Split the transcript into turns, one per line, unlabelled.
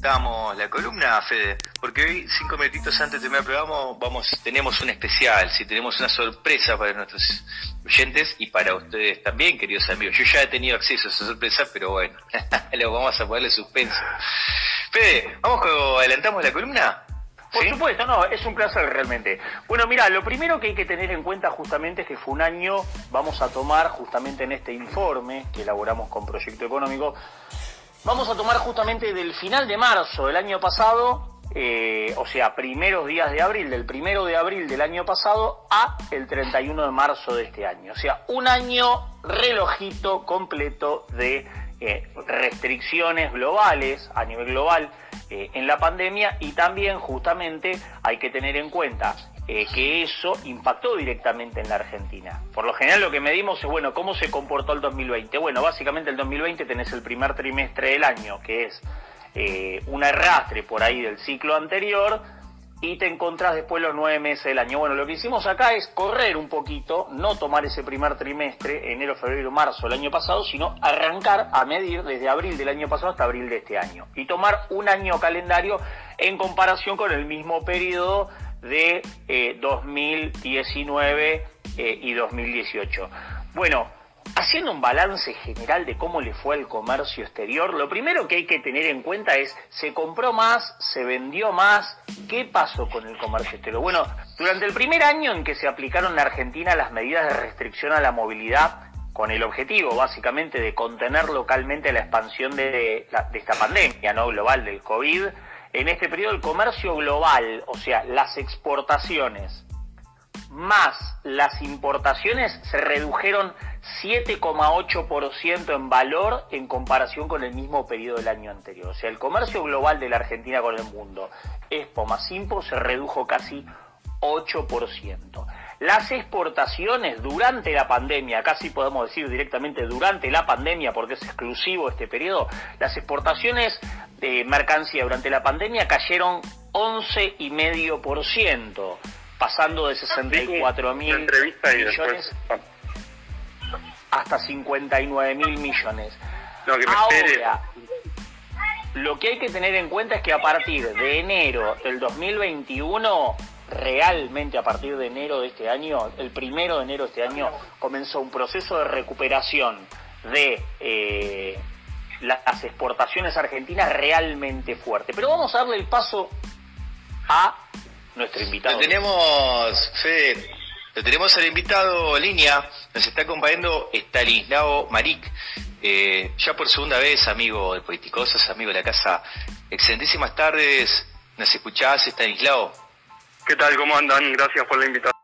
damos la columna, Fede, porque hoy, cinco minutitos antes de terminar el programa, vamos, tenemos un especial, si tenemos una sorpresa para nuestros oyentes y para ustedes también, queridos amigos. Yo ya he tenido acceso a esa sorpresa, pero bueno, lo vamos a ponerle suspenso. Fede, ¿vamos adelantamos la columna?
Por supuesto, no, es un placer realmente. Bueno, mira, lo primero que hay que tener en cuenta justamente es que fue un año, vamos a tomar justamente en este informe que elaboramos con Proyecto Económico, vamos a tomar justamente del final de marzo del año pasado, eh, o sea, primeros días de abril, del primero de abril del año pasado a el 31 de marzo de este año. O sea, un año relojito completo de eh, restricciones globales a nivel global eh, en la pandemia y también justamente hay que tener en cuenta eh, que eso impactó directamente en la Argentina. Por lo general lo que medimos es, bueno, ¿cómo se comportó el 2020? Bueno, básicamente el 2020 tenés el primer trimestre del año, que es eh, un arrastre por ahí del ciclo anterior, y te encontrás después los nueve meses del año. Bueno, lo que hicimos acá es correr un poquito, no tomar ese primer trimestre, enero, febrero, marzo del año pasado, sino arrancar a medir desde abril del año pasado hasta abril de este año. Y tomar un año calendario en comparación con el mismo periodo de 2019 eh, eh, y 2018. Bueno, Haciendo un balance general de cómo le fue al comercio exterior, lo primero que hay que tener en cuenta es, ¿se compró más? ¿Se vendió más? ¿Qué pasó con el comercio exterior? Bueno, durante el primer año en que se aplicaron en Argentina las medidas de restricción a la movilidad, con el objetivo básicamente de contener localmente la expansión de, esta pandemia no global del COVID, en este periodo el comercio global, o sea, las exportaciones más las importaciones se redujeron 7,8% en valor en comparación con el mismo periodo del año anterior. O sea, el comercio global de la Argentina con el mundo, Expo más Impo, se redujo casi 8%. Las exportaciones durante la pandemia, casi podemos decir directamente durante la pandemia, porque es exclusivo este periodo, las exportaciones de mercancía durante la pandemia cayeron 11,5%, pasando de 64 mil millones hasta 59 mil millones. Ahora, lo que hay que tener en cuenta es que a partir de enero del 2021, realmente a partir de enero de este año, el primero de enero de este año, comenzó un proceso de recuperación de eh, las exportaciones argentinas realmente fuerte. Pero vamos a darle el paso a nuestro invitado.
tenemos, Fede, lo tenemos al invitado en línea, nos está acompañando Estanislao Maric, eh, ya por segunda vez amigo de Politicosas, amigo de la casa. Excelentísimas tardes, ¿nos escuchás Estanislao?
¿Qué tal? ¿Cómo andan? Gracias por la invitación.